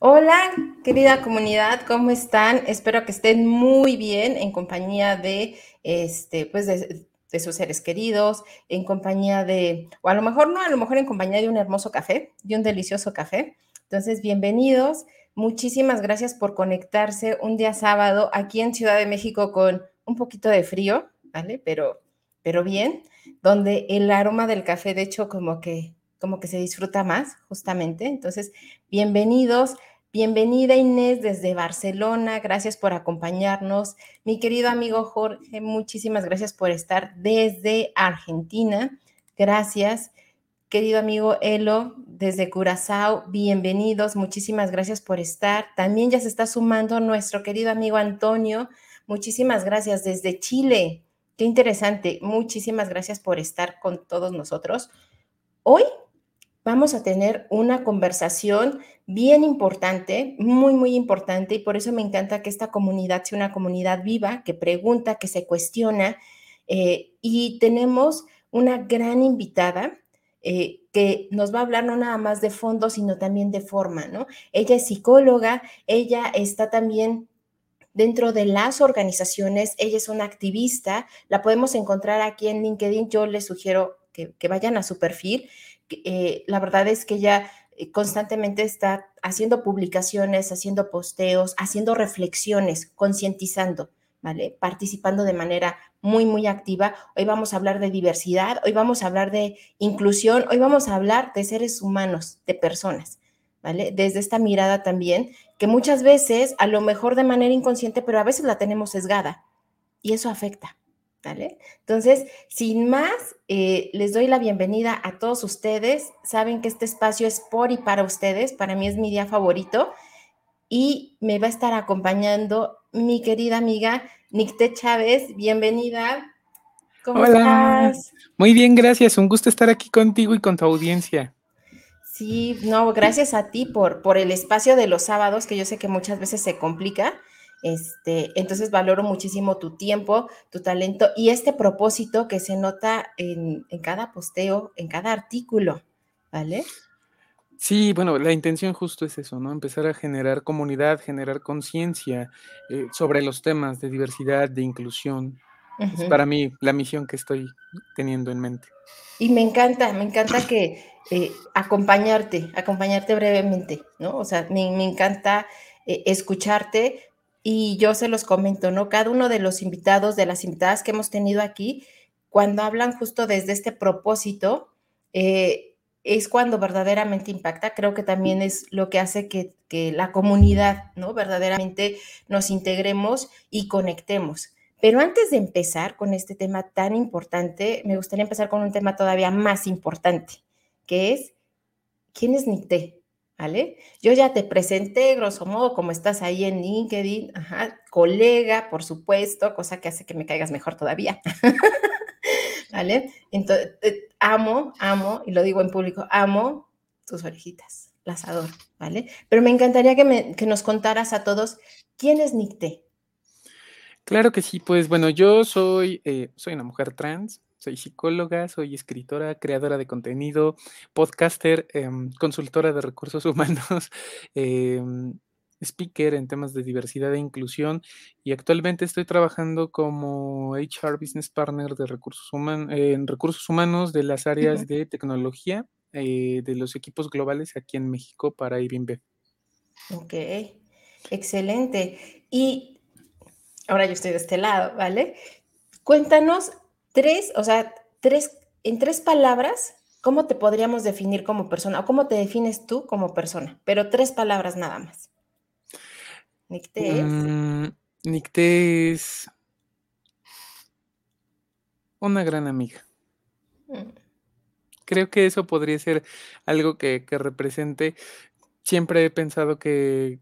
Hola, querida comunidad, ¿cómo están? Espero que estén muy bien en compañía de, este, pues de, de, sus seres queridos, en compañía de, o a lo mejor no, a lo mejor en compañía de un hermoso café, de un delicioso café. Entonces, bienvenidos. Muchísimas gracias por conectarse un día sábado aquí en Ciudad de México con un poquito de frío, ¿vale? Pero, pero bien, donde el aroma del café, de hecho, como que, como que se disfruta más, justamente. Entonces, bienvenidos. Bienvenida Inés desde Barcelona, gracias por acompañarnos. Mi querido amigo Jorge, muchísimas gracias por estar desde Argentina. Gracias querido amigo Elo desde Curazao, bienvenidos, muchísimas gracias por estar. También ya se está sumando nuestro querido amigo Antonio, muchísimas gracias desde Chile. Qué interesante, muchísimas gracias por estar con todos nosotros. Hoy vamos a tener una conversación bien importante, muy, muy importante, y por eso me encanta que esta comunidad sea una comunidad viva, que pregunta, que se cuestiona, eh, y tenemos una gran invitada eh, que nos va a hablar no nada más de fondo, sino también de forma, ¿no? Ella es psicóloga, ella está también dentro de las organizaciones, ella es una activista, la podemos encontrar aquí en LinkedIn, yo les sugiero que, vayan a su perfil, eh, la verdad es que ella eh, constantemente está haciendo publicaciones, haciendo posteos, haciendo reflexiones, concientizando. ¿vale? Participando de manera muy, muy activa. Hoy vamos a hablar de diversidad, hoy vamos a hablar de inclusión, hoy vamos a hablar de seres humanos, de personas, ¿vale? Desde esta mirada también, que muchas veces, a lo mejor de manera inconsciente, pero a veces la tenemos sesgada y eso afecta. ¿Vale? Entonces, sin más, eh, les doy la bienvenida a todos ustedes. Saben que este espacio es por y para ustedes. Para mí es mi día favorito y me va a estar acompañando mi querida amiga Nicte Chávez. Bienvenida. ¿Cómo Hola. estás? Muy bien, gracias. Un gusto estar aquí contigo y con tu audiencia. Sí, no, gracias a ti por, por el espacio de los sábados, que yo sé que muchas veces se complica. Este, entonces valoro muchísimo tu tiempo, tu talento y este propósito que se nota en, en cada posteo, en cada artículo, ¿vale? Sí, bueno, la intención justo es eso, ¿no? Empezar a generar comunidad, generar conciencia eh, sobre los temas de diversidad, de inclusión. Es para mí la misión que estoy teniendo en mente. Y me encanta, me encanta que eh, acompañarte, acompañarte brevemente, ¿no? O sea, me, encanta eh, escucharte y yo se los comento, ¿no? Cada uno de los invitados, de las invitadas que hemos tenido aquí, cuando hablan justo desde este propósito, eh, es cuando verdaderamente impacta. Creo que también es lo que hace que, la comunidad, ¿no? Verdaderamente nos integremos y conectemos. Pero antes de empezar con este tema tan importante, me gustaría empezar con un tema todavía más importante, que es, ¿quién es Nicté? ¿Vale? Yo ya te presenté, grosso modo, como estás ahí en LinkedIn, ajá, colega, por supuesto, cosa que hace que me caigas mejor todavía. ¿vale? Entonces, eh, amo, amo, y lo digo en público, amo tus orejitas, las adoro, ¿vale? Pero me encantaría que, me, que nos contaras a todos quién es Nicté. Claro que sí, pues bueno, yo soy, eh, soy una mujer trans, soy psicóloga, soy escritora, creadora de contenido, podcaster, em, consultora de recursos humanos, em, speaker en temas de diversidad e inclusión y actualmente estoy trabajando como HR Business Partner de recursos humanos, en recursos humanos de las áreas de tecnología eh, de los equipos globales aquí en México para IBIMB. Ok, excelente. Y ahora yo estoy de este lado, ¿vale? Cuéntanos tres, o sea, tres, en tres palabras, ¿cómo te podríamos definir como persona o cómo te defines tú como persona? Pero tres palabras nada más. Nicté es. Mm, Nicté es una gran amiga. creo que eso podría ser algo que, que represente. Siempre he pensado que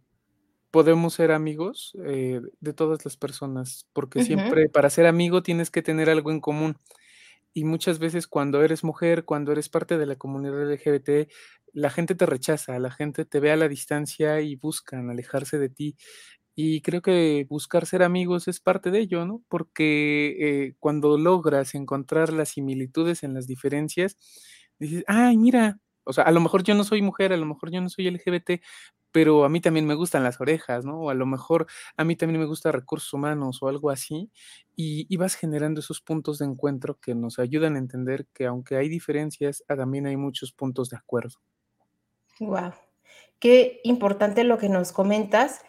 podemos ser amigos eh, de todas las personas, porque siempre para ser amigo tienes que tener algo en común. Y muchas veces cuando eres mujer, cuando eres parte de la comunidad LGBT, la gente te rechaza, la gente te ve a la distancia y buscan alejarse de ti. Y creo que buscar ser amigos es parte de ello, ¿no? Porque, eh, cuando logras encontrar las similitudes en las diferencias, dices: "Ay, mira", o sea, a lo mejor yo no soy mujer, a lo mejor yo no soy LGBT, pero a mí también me gustan las orejas, ¿no? O a lo mejor a mí también me gusta recursos humanos o algo así, y vas generando esos puntos de encuentro que nos ayudan a entender que aunque hay diferencias, ah, también hay muchos puntos de acuerdo. Guau, qué importante lo que nos comentas,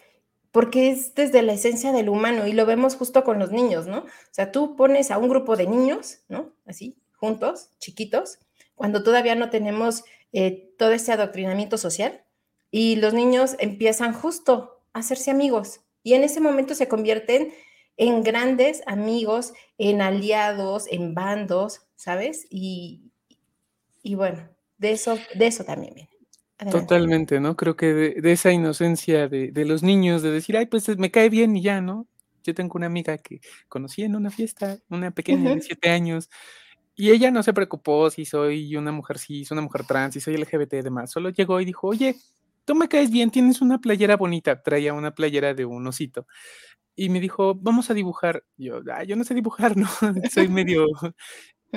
porque es desde la esencia del humano y lo vemos justo con los niños, ¿no? O sea, tú pones a un grupo de niños, ¿no? Así, juntos, chiquitos, cuando todavía no tenemos, eh, todo ese adoctrinamiento social, y los niños empiezan justo a hacerse amigos, y en ese momento se convierten en grandes amigos, en aliados, en bandos, ¿sabes? Y y bueno, de eso de eso también viene. Adelante. Totalmente, ¿no? Creo que de de esa inocencia de de los niños, de decir: "Ay, pues, me cae bien y ya", ¿no? Yo tengo una amiga que conocí en una fiesta, una pequeña de Ujú. 7 años, y ella no se preocupó si soy una mujer cis, una mujer trans, si soy LGBT y demás. Solo llegó y dijo: "Oye, tú me caes bien, tienes una playera bonita". Traía una playera de un osito, y me dijo: "Vamos a dibujar". Yo: "Ay, yo no sé dibujar, ¿no? Soy medio"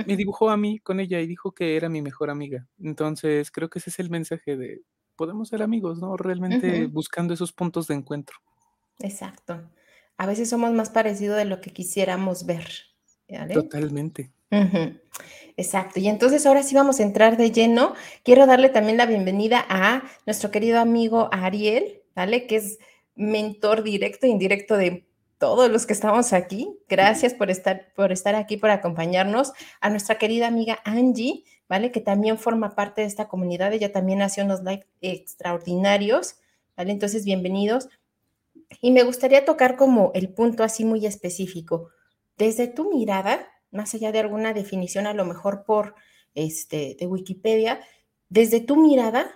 me dibujó a mí con ella y dijo que era mi mejor amiga. Entonces, creo que ese es el mensaje de podemos ser amigos, ¿no? Realmente buscando esos puntos de encuentro. Exacto. A veces somos más parecido de lo que quisiéramos ver, ¿vale? Totalmente. Exacto. Y entonces ahora sí vamos a entrar de lleno. Quiero darle también la bienvenida a nuestro querido amigo Ariel, ¿vale? Que es mentor directo e indirecto de todos los que estamos aquí. Gracias por estar por estar aquí, por acompañarnos. A nuestra querida amiga Angie, ¿vale? Que también forma parte de esta comunidad. Ella también hace unos live extraordinarios, ¿vale? Entonces, bienvenidos. Y me gustaría tocar como el punto así muy específico. Desde tu mirada, más allá de alguna definición, a lo mejor por, este, de Wikipedia, desde tu mirada,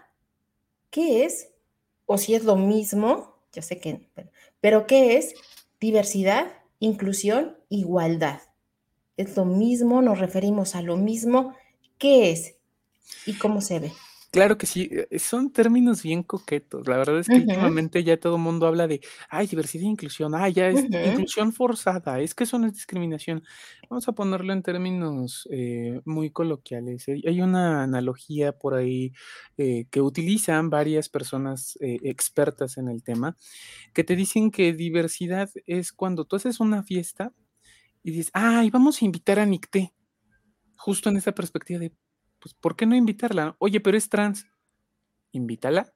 ¿qué es? O si es lo mismo, yo sé que, bueno, pero ¿qué es diversidad, inclusión, igualdad? ¿Es lo mismo? ¿Nos referimos a lo mismo? ¿Qué es? ¿Y cómo se ve? Claro que sí, eh, son términos bien coquetos. La verdad es que últimamente ya todo mundo habla de, ay, diversidad e inclusión, ay, ya es inclusión forzada, es que eso no es discriminación. Vamos a ponerlo en términos eh, muy coloquiales. Hay hay una analogía por ahí eh, que utilizan varias personas eh, expertas en el tema, que te dicen que diversidad es cuando tú haces una fiesta y dices, ay, vamos a invitar a Nicté, justo en esa perspectiva de, pues, ¿por qué no invitarla? Oye, pero es trans. Invítala.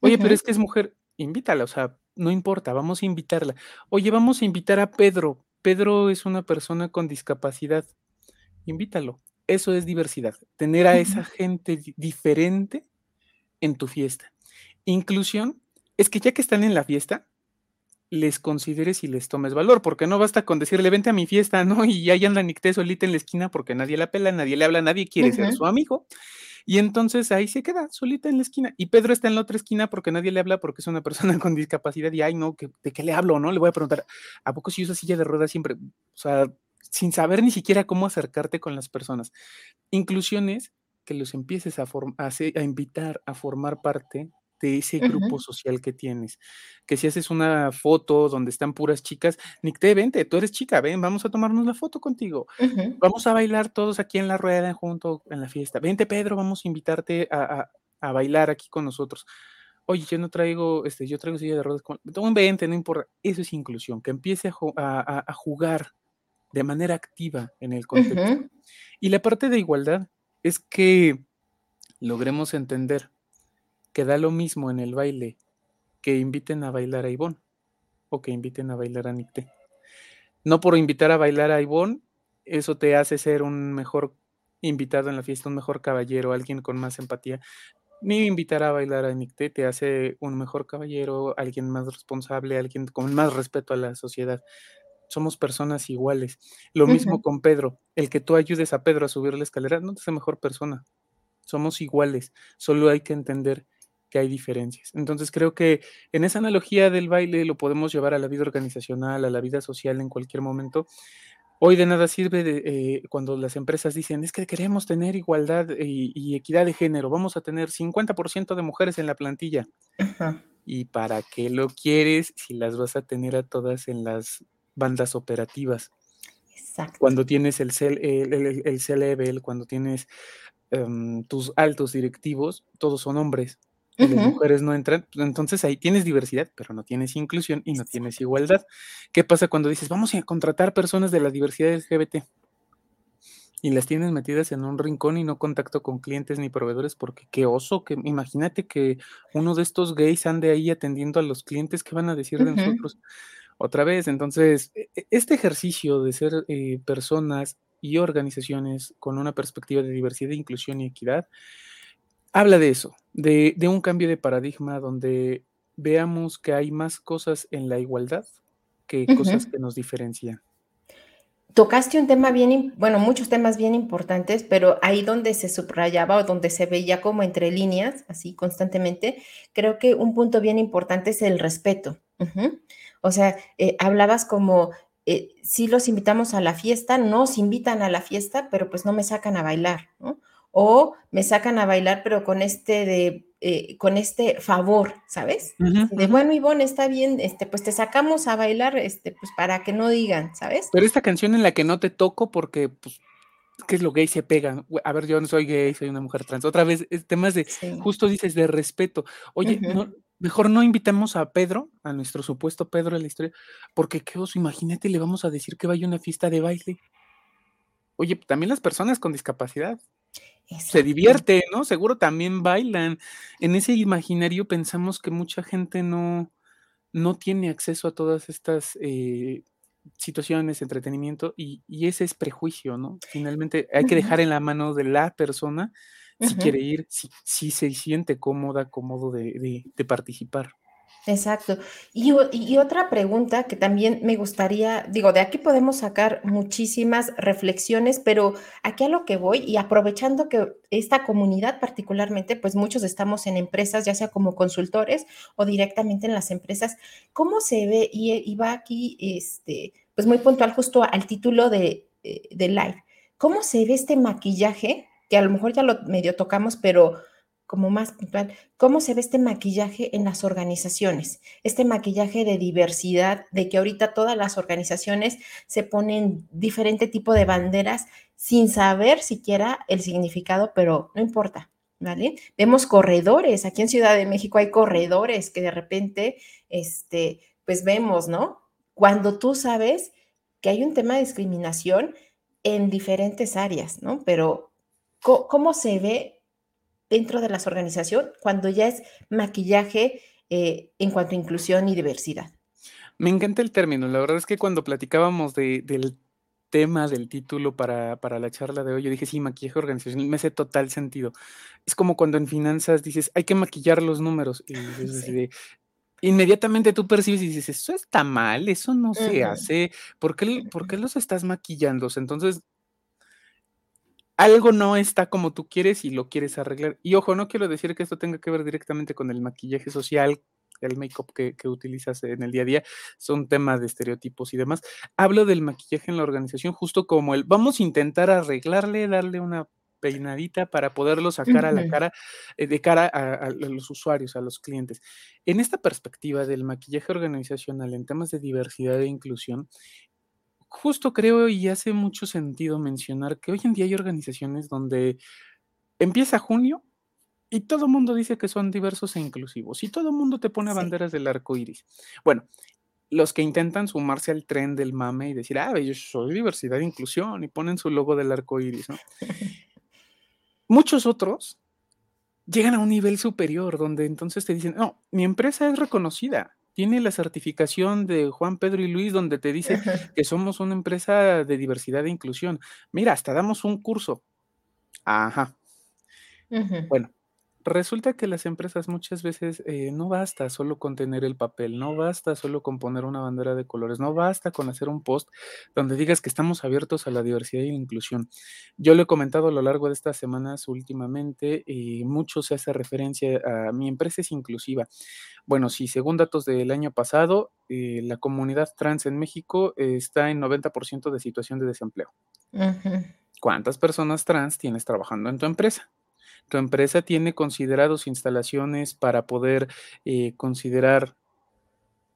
Oye, pero es que es mujer, invítala, o sea, no importa, vamos a invitarla. Oye, vamos a invitar a Pedro. Pedro es una persona con discapacidad, invítalo. Eso es diversidad, tener a esa gente di diferente en tu fiesta. Inclusión es que ya que están en la fiesta, les consideres y les tomes valor, porque no basta con decirle: "Vente a mi fiesta", ¿no? Y ahí anda Nicté solita en la esquina porque nadie la pela, nadie le habla, nadie quiere ser su amigo. Y entonces ahí se queda solita en la esquina. Y Pedro está en la otra esquina porque nadie le habla porque es una persona con discapacidad y, ay, no, ¿qué de qué le hablo, no? Le voy a preguntar, ¿a poco si usa silla de ruedas siempre? O sea, sin saber ni siquiera cómo acercarte con las personas. Inclusión es que los empieces a a a invitar a formar parte de ese grupo social que tienes. Que si haces una foto donde están puras chicas, Nicté, vente, tú eres chica, ven, vamos a tomarnos la foto contigo. Vamos a bailar todos aquí en la rueda junto en la fiesta. Vente, Pedro, vamos a invitarte a a a bailar aquí con nosotros. Oye, yo no traigo, este, yo traigo silla de ruedas con tú vente, no importa. Eso es inclusión, que empiece a ju a a a jugar de manera activa en el contexto. Y la parte de igualdad es que logremos entender que da lo mismo en el baile que inviten a bailar a Ivonne o que inviten a bailar a Nicté. No por invitar a bailar a Ivonne, eso te hace ser un mejor invitado en la fiesta, un mejor caballero, alguien con más empatía. Ni invitar a bailar a Nicté te hace un mejor caballero, alguien más responsable, alguien con más respeto a la sociedad. Somos personas iguales. Lo mismo con Pedro. El que tú ayudes a Pedro a subir la escalera no te hace mejor persona. somos iguales, solo hay que entender que hay diferencias. Entonces creo que en esa analogía del baile lo podemos llevar a la vida organizacional, a la vida social en cualquier momento. Hoy de nada sirve eh, cuando las empresas dicen, es que queremos tener igualdad y, equidad de género, vamos a tener 50% de mujeres en la plantilla. ¿Y para qué lo quieres si las vas a tener a todas en las bandas operativas? Exacto. Cuando tienes el C-level, cuando tienes em, tus altos directivos, todos son hombres las mujeres no entran, pues, entonces ahí tienes diversidad, pero no tienes inclusión y no tienes igualdad. ¿Qué pasa cuando dices, vamos a contratar personas de la diversidad LGBT? Y las tienes metidas en un rincón y no contacto con clientes ni proveedores, porque qué oso, que imagínate que uno de estos gays ande ahí atendiendo a los clientes, ¿qué van a decir de nosotros? Otra vez, entonces, e, e, este ejercicio de ser eh, personas y organizaciones con una perspectiva de diversidad, inclusión y equidad, habla de eso, de, un cambio de paradigma donde veamos que hay más cosas en la igualdad que cosas que nos diferencian. Tocaste un tema bien, bueno, muchos temas bien importantes, pero ahí donde se subrayaba o donde se veía como entre líneas, así constantemente, creo que un punto bien importante es el respeto. O sea, eh, hablabas como, eh, si los invitamos a la fiesta, nos invitan a la fiesta, pero pues no me sacan a bailar, ¿no? O me sacan a bailar, pero con este de eh, con este favor, ¿sabes? de bueno, Ivonne, está bien, este, pues te sacamos a bailar, este, pues para que no digan, ¿sabes? Pero esta canción en la que no te toco porque, pues, ¿qué es lo gay? Se pega. A ver, yo no soy gay, soy una mujer trans. Otra vez, temas de, justo dices, de respeto. Oye, mejor no invitamos a Pedro, a nuestro supuesto Pedro de la historia, porque qué oso, imagínate, le vamos a decir que vaya a una fiesta de baile. Oye, también las personas con discapacidad se divierte, ¿no? Seguro también bailan. En ese imaginario pensamos que mucha gente no, no tiene acceso a todas estas eh, situaciones, entretenimiento, y, ese es prejuicio, ¿no? Finalmente hay que dejar en la mano de la persona si quiere ir, si, se siente cómoda, cómodo de participar. Exacto. Y, otra pregunta que también me gustaría, digo, de aquí podemos sacar muchísimas reflexiones, pero aquí a lo que voy y aprovechando que esta comunidad particularmente, pues muchos estamos en empresas, ya sea como consultores o directamente en las empresas, ¿cómo se ve? Y, va aquí, este, pues muy puntual justo al título de, eh, de live. ¿Cómo se ve este maquillaje? Que a lo mejor ya lo medio tocamos, pero como más puntual, cómo se ve este maquillaje en las organizaciones, este maquillaje de diversidad, de que ahorita todas las organizaciones se ponen diferente tipo de banderas sin saber siquiera el significado, pero no importa, ¿vale? Vemos corredores, aquí en Ciudad de México hay corredores que de repente, este, pues vemos, ¿no? Cuando tú sabes que hay un tema de discriminación en diferentes áreas, ¿no? Pero, ¿cómo se ve dentro de las organizaciones cuando ya es maquillaje eh, en cuanto a inclusión y diversidad. Me encanta el término. La verdad es que cuando platicábamos del tema del título para, la charla de hoy, yo dije, sí, maquillaje organizacional, me hace total sentido. Es como cuando en finanzas dices, hay que maquillar los números. Y inmediatamente tú percibes y dices, eso está mal, eso no se hace. ¿Por qué, ¿Por qué los estás maquillando? Entonces, algo no está como tú quieres y lo quieres arreglar. Y ojo, no quiero decir que esto tenga que ver directamente con el maquillaje social, el make-up que, utilizas en el día a día, son temas de estereotipos y demás. Hablo del maquillaje en la organización justo como el, vamos a intentar arreglarle, darle una peinadita para poderlo sacar a la cara, eh, de cara a, los usuarios, a los clientes. En esta perspectiva del maquillaje organizacional en temas de diversidad e inclusión, justo creo y hace mucho sentido mencionar que hoy en día hay organizaciones donde empieza junio y todo el mundo dice que son diversos e inclusivos y todo el mundo te pone banderas del arco iris. Bueno, los que intentan sumarse al tren del mame y decir, ah, yo soy diversidad e inclusión y ponen su logo del arco iris, ¿no? Muchos otros llegan a un nivel superior donde entonces te dicen, no, mi empresa es reconocida, tiene la certificación de Juan Pedro y Luis donde te dice que somos una empresa de diversidad e inclusión. Mira, hasta damos un curso. Ajá. Bueno, resulta que las empresas muchas veces eh, no basta solo con tener el papel, no basta solo con poner una bandera de colores, no basta con hacer un post donde digas que estamos abiertos a la diversidad y la inclusión. Yo lo he comentado a lo largo de estas semanas últimamente y mucho se hace referencia a mi empresa es inclusiva. Bueno, sí, según datos del año pasado, eh, la comunidad trans en México está en 90% de situación de desempleo. ¿Cuántas personas trans tienes trabajando en tu empresa? Tu empresa tiene considerados instalaciones para poder eh, considerar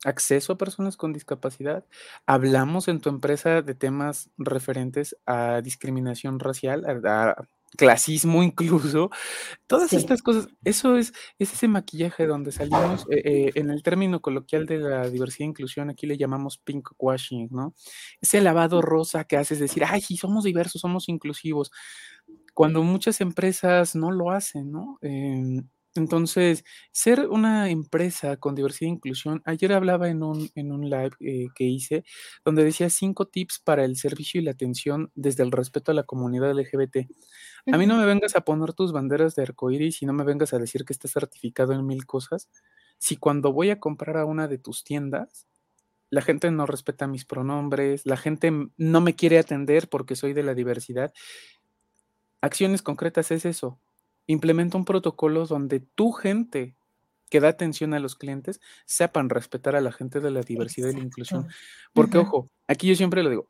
acceso a personas con discapacidad. Hablamos en tu empresa de temas referentes a discriminación racial, a, clasismo incluso, todas estas cosas. Eso es, ese maquillaje donde salimos, eh, eh, en el término coloquial de la diversidad e inclusión, aquí le llamamos pink washing, ¿no? Ese lavado rosa que haces decir, ay, sí, somos diversos, somos inclusivos cuando muchas empresas no lo hacen, ¿no? Em, entonces, ser una empresa con diversidad e inclusión, ayer hablaba en un, en un live eh, que hice, donde decía cinco tips para el servicio y la atención desde el respeto a la comunidad LGBT. A mí no me vengas a poner tus banderas de arcoíris y no me vengas a decir que estás certificado en mil cosas. Si cuando voy a comprar a una de tus tiendas, la gente no respeta mis pronombres, la gente no me quiere atender porque soy de la diversidad, Acciones concretas es eso. Implementa un protocolo donde tu gente que da atención a los clientes sepan respetar a la gente de la diversidad y la inclusión. Porque, ojo, aquí yo siempre lo digo,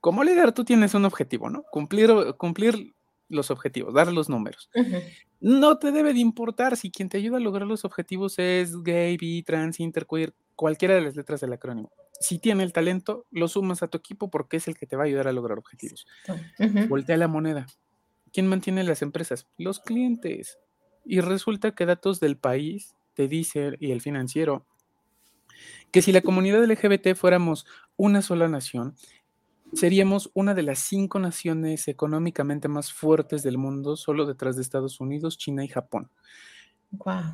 como líder tú tienes un objetivo, ¿no? Cumplir, cumplir los objetivos, dar los números. No te debe de importar si quien te ayuda a lograr los objetivos es gay, bi, trans, interqueer, cualquiera de las letras del acrónimo. Si tiene el talento, lo sumas a tu equipo porque es el que te va a ayudar a lograr objetivos. Voltea la moneda. ¿Quién mantiene las empresas? Los clientes. Y resulta que datos del país te dicen, y el financiero, que si la comunidad LGBT fuéramos una sola nación, seríamos una de las cinco naciones económicamente más fuertes del mundo, solo detrás de Estados Unidos, China y Japón.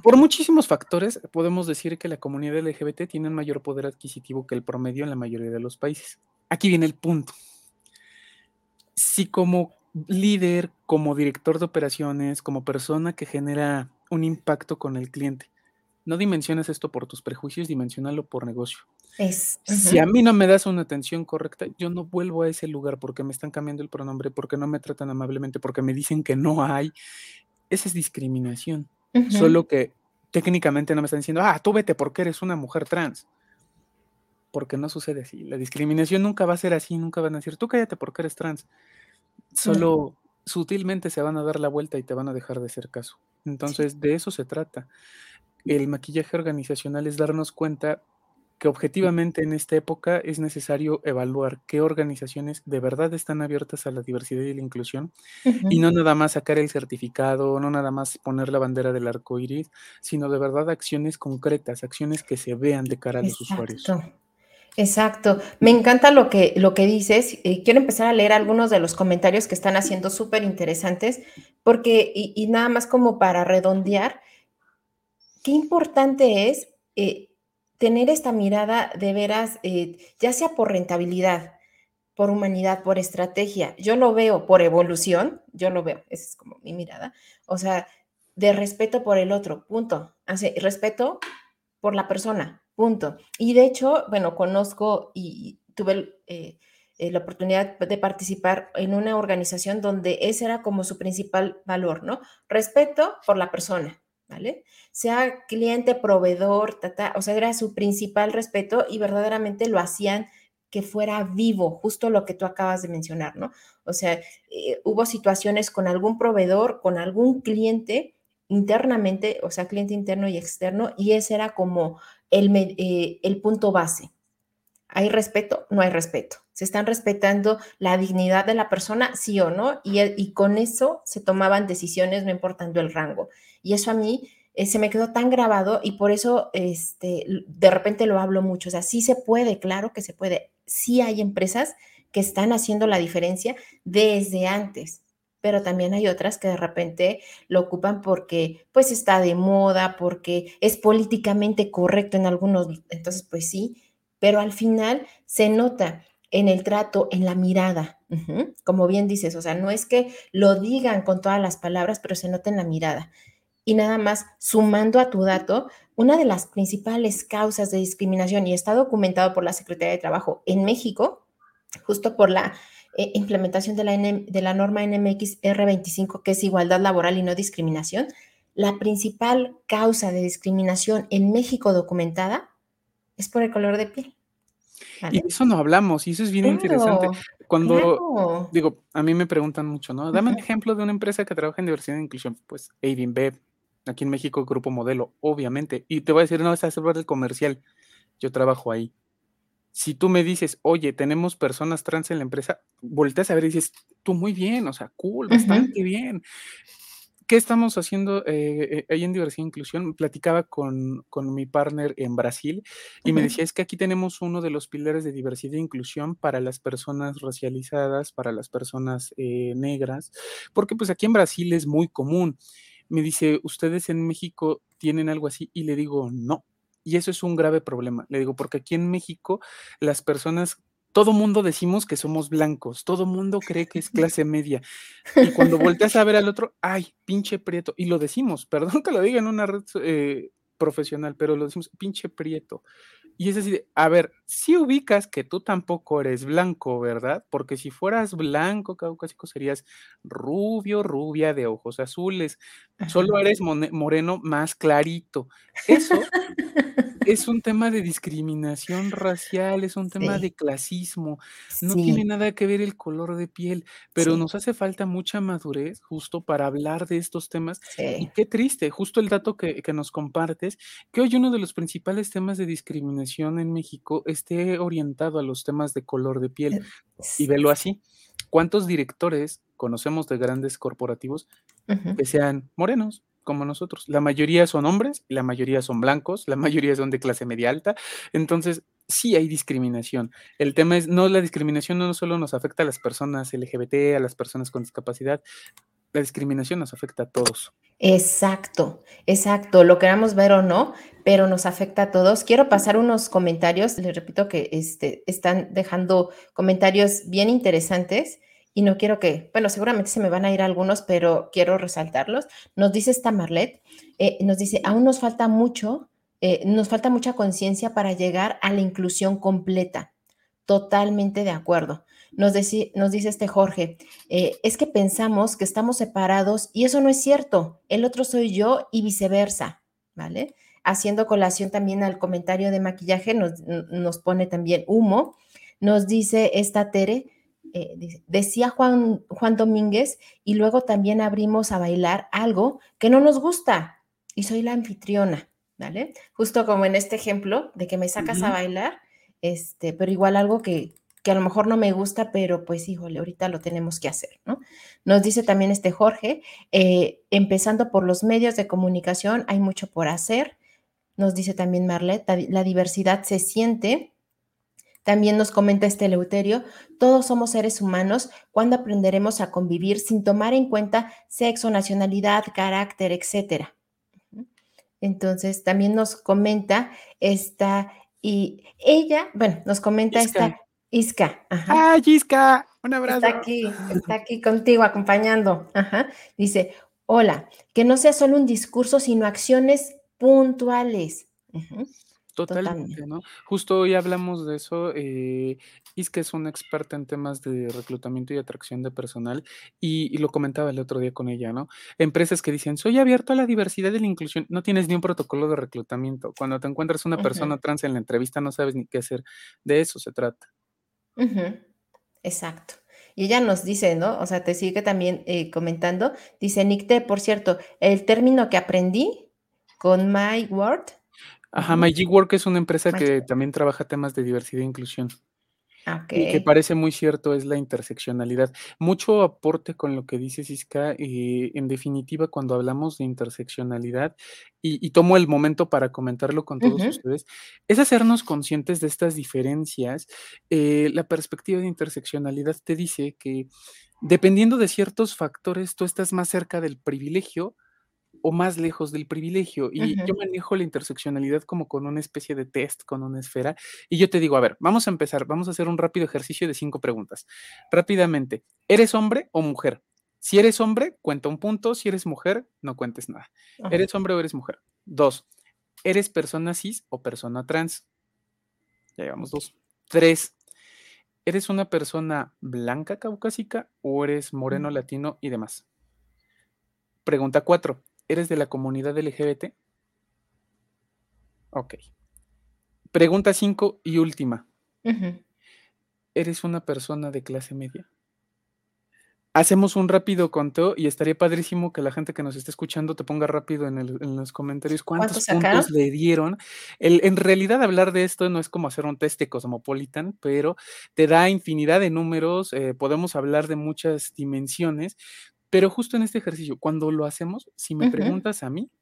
Por muchísimos factores, podemos decir que la comunidad LGBT tiene un mayor poder adquisitivo que el promedio en la mayoría de los países. Aquí viene el punto. Si como líder, como director de operaciones, como persona que genera un impacto con el cliente. No dimensiones esto por tus prejuicios, dimensionalo por negocio. Es, Si a mí no me das una atención correcta, yo no vuelvo a ese lugar porque me están cambiando el pronombre, porque no me tratan amablemente, porque me dicen que no hay. Esa es discriminación. Solo que técnicamente no me están diciendo, ah, tú vete porque eres una mujer trans. Porque no sucede así. La discriminación nunca va a ser así, nunca van a decir, tú cállate porque eres trans solo sutilmente se van a dar la vuelta y te van a dejar de hacer caso. Entonces, de eso se trata. El maquillaje organizacional es darnos cuenta que objetivamente en esta época es necesario evaluar qué organizaciones de verdad están abiertas a la diversidad y la inclusión y no nada más sacar el certificado, no nada más poner la bandera del arco iris, sino de verdad acciones concretas, acciones que se vean de cara a los usuarios. Exacto. Me encanta lo que, lo que dices. Eh, quiero empezar a leer algunos de los comentarios que están haciendo súper interesantes, porque, y, nada más como para redondear, qué importante es eh, tener esta mirada de veras, eh, ya sea por rentabilidad, por humanidad, por estrategia. Yo lo veo por evolución, yo lo veo, esa es como mi mirada. O sea, de respeto por el otro, punto. Así, respeto por la persona, Punto. Y de hecho, bueno, conozco y tuve eh, eh, la oportunidad de participar en una organización donde ese era como su principal valor, ¿no? Respeto por la persona, ¿vale? Sea cliente, proveedor, tata, o sea, era su principal respeto y verdaderamente lo hacían que fuera vivo, justo lo que tú acabas de mencionar, ¿no? O sea, eh, hubo situaciones con algún proveedor, con algún cliente internamente, o sea, cliente interno y externo, y ese era como eh, el, punto base. ¿Hay respeto? No hay respeto. ¿Se están respetando la dignidad de la persona? Sí o no. Y, y con eso se tomaban decisiones no importando el rango. Y eso a mí eh, se me quedó tan grabado y por eso este, de repente lo hablo mucho. O sea, sí se puede, claro que se puede. Sí hay empresas que están haciendo la diferencia desde antes pero también hay otras que de repente lo ocupan porque pues está de moda, porque es políticamente correcto en algunos, entonces pues sí, pero al final se nota en el trato, en la mirada, como bien dices, o sea, no es que lo digan con todas las palabras, pero se nota en la mirada. Y nada más, sumando a tu dato, una de las principales causas de discriminación, y está documentado por la Secretaría de Trabajo en México, justo por la eh, implementación de la, de la norma NMX R25, que es igualdad laboral y no discriminación, la principal causa de discriminación en México documentada es por el color de piel. Y eso no hablamos, y eso es bien interesante. Cuando, digo, a mí me preguntan mucho, ¿no? Dame un ejemplo de una empresa que trabaja en diversidad e inclusión. Pues Bev, aquí en México, Grupo Modelo, obviamente. Y te voy a decir, no, es hacer el comercial. Yo trabajo ahí. Si tú me dices, oye, tenemos personas trans en la empresa, volteas a ver y dices, tú muy bien, o sea, cool, bastante bien. ¿Qué estamos haciendo eh, eh, ahí en diversidad e inclusión? Platicaba con, mi partner en Brasil y me decía, es que aquí tenemos uno de los pilares de diversidad e inclusión para las personas racializadas, para las personas eh, negras, porque pues aquí en Brasil es muy común. Me dice, ¿ustedes en México tienen algo así? Y le digo, no. Y eso es un grave problema. Le digo, porque aquí en México las personas todo mundo decimos que somos blancos, todo mundo cree que es clase media. Y cuando volteas a ver al otro, ay, pinche prieto. Y lo decimos, perdón que lo diga en una red eh, profesional, pero lo decimos, pinche prieto. Y es así a ver, si ubicas que tú tampoco eres blanco, ¿verdad? Porque si fueras blanco, caucásico, serías rubio, rubia de ojos azules. Solo eres moreno más clarito. Eso es un tema de discriminación racial, es un tema de clasismo, no tiene nada que ver el color de piel, pero nos hace falta mucha madurez justo para hablar de estos temas. Y qué triste, justo el dato que, nos compartes, que hoy uno de los principales temas de discriminación en México esté orientado a los temas de color de piel. Y velo así, ¿cuántos directores conocemos de grandes corporativos que sean morenos? Como nosotros. La mayoría son hombres, la mayoría son blancos, la mayoría son de clase media alta. Entonces, sí hay discriminación. El tema es, no, la discriminación no solo nos afecta a las personas LGBT, a las personas con discapacidad, la discriminación nos afecta a todos. Exacto, exacto, lo queramos ver o no, pero nos afecta a todos. Quiero pasar unos comentarios, les repito que este, están dejando comentarios bien interesantes y no quiero que, bueno, seguramente se me van a ir algunos, pero quiero resaltarlos. Nos dice esta Marlet, eh, nos dice, aún nos falta mucho, eh, nos falta mucha conciencia para llegar a la inclusión completa. Totalmente de acuerdo. Nos, nos dice este Jorge, eh, es que pensamos que estamos separados y eso no es cierto. El otro soy yo y viceversa, ¿vale? Haciendo colación también al comentario de maquillaje, nos, nos pone también humo. Nos dice esta Tere, eh, decía Juan, Juan Domínguez, y luego también abrimos a bailar algo que no nos gusta, y soy la anfitriona, ¿vale? Justo como en este ejemplo de que me sacas a bailar, este, pero igual algo que, que a lo mejor no me gusta, pero pues híjole, ahorita lo tenemos que hacer, ¿no? Nos dice también este Jorge, eh, empezando por los medios de comunicación, hay mucho por hacer. Nos dice también Marlet, la diversidad se siente, también nos comenta este Leuterio, todos somos seres humanos cuando aprenderemos a convivir sin tomar en cuenta sexo, nacionalidad, carácter, etcétera. Entonces, también nos comenta esta, y ella, bueno, nos comenta esta Isca. Ajá. Isca! Un abrazo. Está aquí, está aquí contigo acompañando. Ajá. Dice, hola, que no sea solo un discurso, sino acciones puntuales. Totalmente, ¿no? Justo hoy hablamos de eso. Eh, Isca es una experta en temas de reclutamiento y atracción de personal y, lo comentaba el otro día con ella, ¿no? Empresas que dicen, soy abierto a la diversidad y la inclusión, no tienes ni un protocolo de reclutamiento. Cuando te encuentras una persona trans en la entrevista no sabes ni qué hacer. De eso se trata. Exacto. Y ella nos dice, ¿no? O sea, te sigue también eh, comentando. Dice, Nicte, por cierto, el término que aprendí con My Word Ajá, Work es una empresa que también trabaja temas de diversidad e inclusión. Y que parece muy cierto es la interseccionalidad. Mucho aporte con lo que dice Siska, eh, en definitiva, cuando hablamos de interseccionalidad, y, tomo el momento para comentarlo con todos ustedes, es hacernos conscientes de estas diferencias. Eh, la perspectiva de interseccionalidad te dice que dependiendo de ciertos factores, tú estás más cerca del privilegio o más lejos del privilegio. Y yo manejo la interseccionalidad como con una especie de test, con una esfera. Y yo te digo, a ver, vamos a empezar, vamos a hacer un rápido ejercicio de cinco preguntas. Rápidamente, ¿eres hombre o mujer? Si eres hombre, cuenta un punto. Si eres mujer, no cuentes nada. ¿Eres hombre o eres mujer? Dos, ¿eres persona cis o persona trans? Ya llevamos dos. Tres, ¿eres una persona blanca caucásica o eres moreno Mm. latino y demás? Pregunta cuatro, ¿eres de la comunidad LGBT? Ok. Pregunta cinco y última. ¿eres una persona de clase media? Hacemos un rápido conteo y estaría padrísimo que la gente que nos esté escuchando te ponga rápido en, el- en los comentarios cuántos puntos le dieron. El- en realidad hablar de esto no es como hacer un test de Cosmopolitan, pero te da infinidad de números, eh, podemos hablar de muchas dimensiones, pero justo en este ejercicio, cuando lo hacemos, si me preguntas a mí,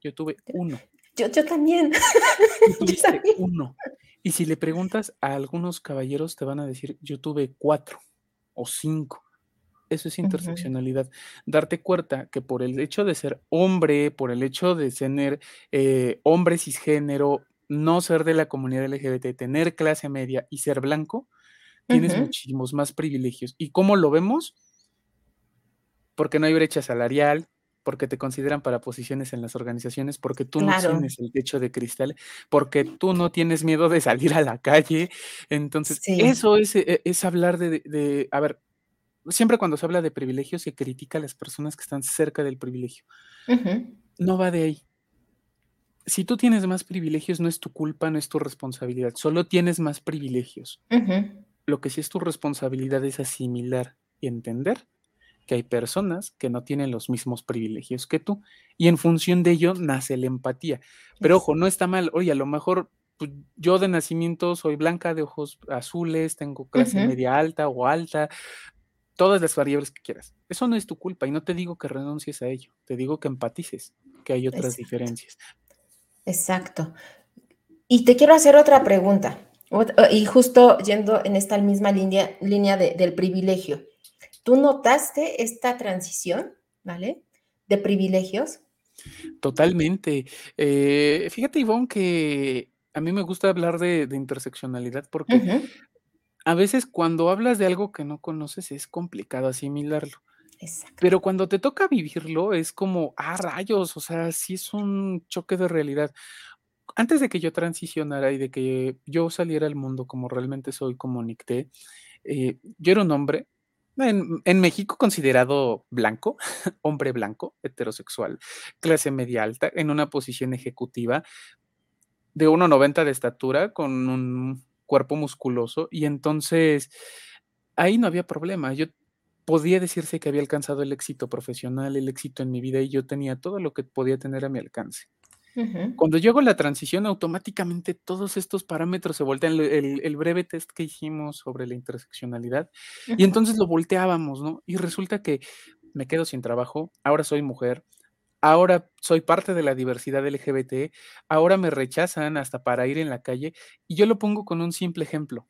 yo tuve uno. Yo, yo también. Tú Yo también. uno. Y si le preguntas a algunos caballeros, te van a decir, yo tuve cuatro o cinco. Eso es interseccionalidad. Darte cuenta que por el hecho de ser hombre, por el hecho de tener eh, hombre cisgénero, no ser de la comunidad LGBT, tener clase media y ser blanco, tienes muchísimos más privilegios. ¿Y cómo lo vemos? Porque no hay brecha salarial, porque te consideran para posiciones en las organizaciones, porque tú no tienes el techo de cristal, porque tú no tienes miedo de salir a la calle. Entonces, Sí. eso es, eh, es hablar de, de- a ver, siempre cuando se habla de privilegios se critica a las personas que están cerca del privilegio. No va de ahí. Si tú tienes más privilegios, no es tu culpa, no es tu responsabilidad, solo tienes más privilegios. Lo que sí es tu responsabilidad es asimilar y entender que hay personas que no tienen los mismos privilegios que tú. Y en función de ello nace la empatía. Pero ojo, no está mal. Oye, a lo mejor pues, yo de nacimiento soy blanca, de ojos azules, tengo clase media alta o alta, todas las variables que quieras. Eso no es tu culpa y no te digo que renuncies a ello, te digo que empatices, que hay otras Exacto. diferencias. Exacto. Y te quiero hacer otra pregunta, y justo yendo en esta misma línea, línea de- del privilegio. ¿Tú notaste esta transición, ¿vale? De privilegios. Totalmente. Eh, fíjate, Ivonne, que a mí me gusta hablar de, de interseccionalidad porque a veces cuando hablas de algo que no conoces es complicado asimilarlo. Exacto. Pero cuando te toca vivirlo es como, ah, rayos, o sea, sí es un choque de realidad. Antes de que yo transicionara y de que yo saliera al mundo como realmente soy, como Nicté, eh, yo era un hombre, en, en México considerado blanco, hombre blanco, heterosexual, clase media alta, en una posición ejecutiva, de 1,90 de estatura, con un cuerpo musculoso, y entonces ahí no había problema. Yo podía decirse que había alcanzado el éxito profesional, el éxito en mi vida, y yo tenía todo lo que podía tener a mi alcance. Ujú. Cuando yo hago la transición, automáticamente todos estos parámetros se voltean. El, el- el breve test que hicimos sobre la interseccionalidad, y Ujú. entonces lo volteábamos, ¿no? Y resulta que me quedo sin trabajo, ahora soy mujer, ahora soy parte de la diversidad LGBT, ahora me rechazan hasta para ir en la calle, y yo lo pongo con un simple ejemplo.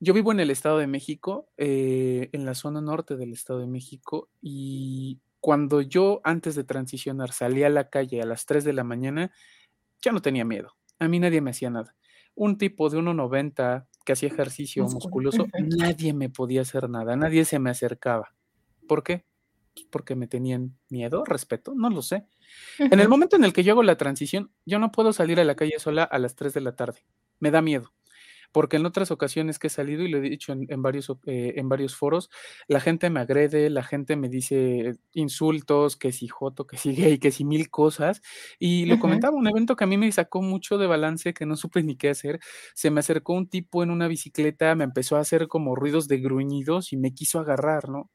Yo vivo en el Estado de México, eh, en la zona norte del Estado de México, y cuando yo antes de transicionar salí a la calle a las 3 de la mañana, yo no tenía miedo. A mí nadie me hacía nada. Un tipo de 1,90 que hacía ejercicio musculoso, nadie me podía hacer nada, nadie se me acercaba. ¿Por qué? Pues porque me tenían miedo, respeto, no lo sé. En el momento en el que yo hago la transición, yo no puedo salir a la calle sola a las 3 de la tarde. Me da miedo. Porque en otras ocasiones que he salido, y lo he dicho en, en varios, eh, en varios foros, la gente me agrede, la gente me dice insultos, que si joto, que si gay, que si mil cosas. Y lo comentaba, un evento que a mí me sacó mucho de balance, que no supe ni qué hacer. Se me acercó un tipo en una bicicleta, me empezó a hacer como ruidos de gruñidos y me quiso agarrar, ¿no?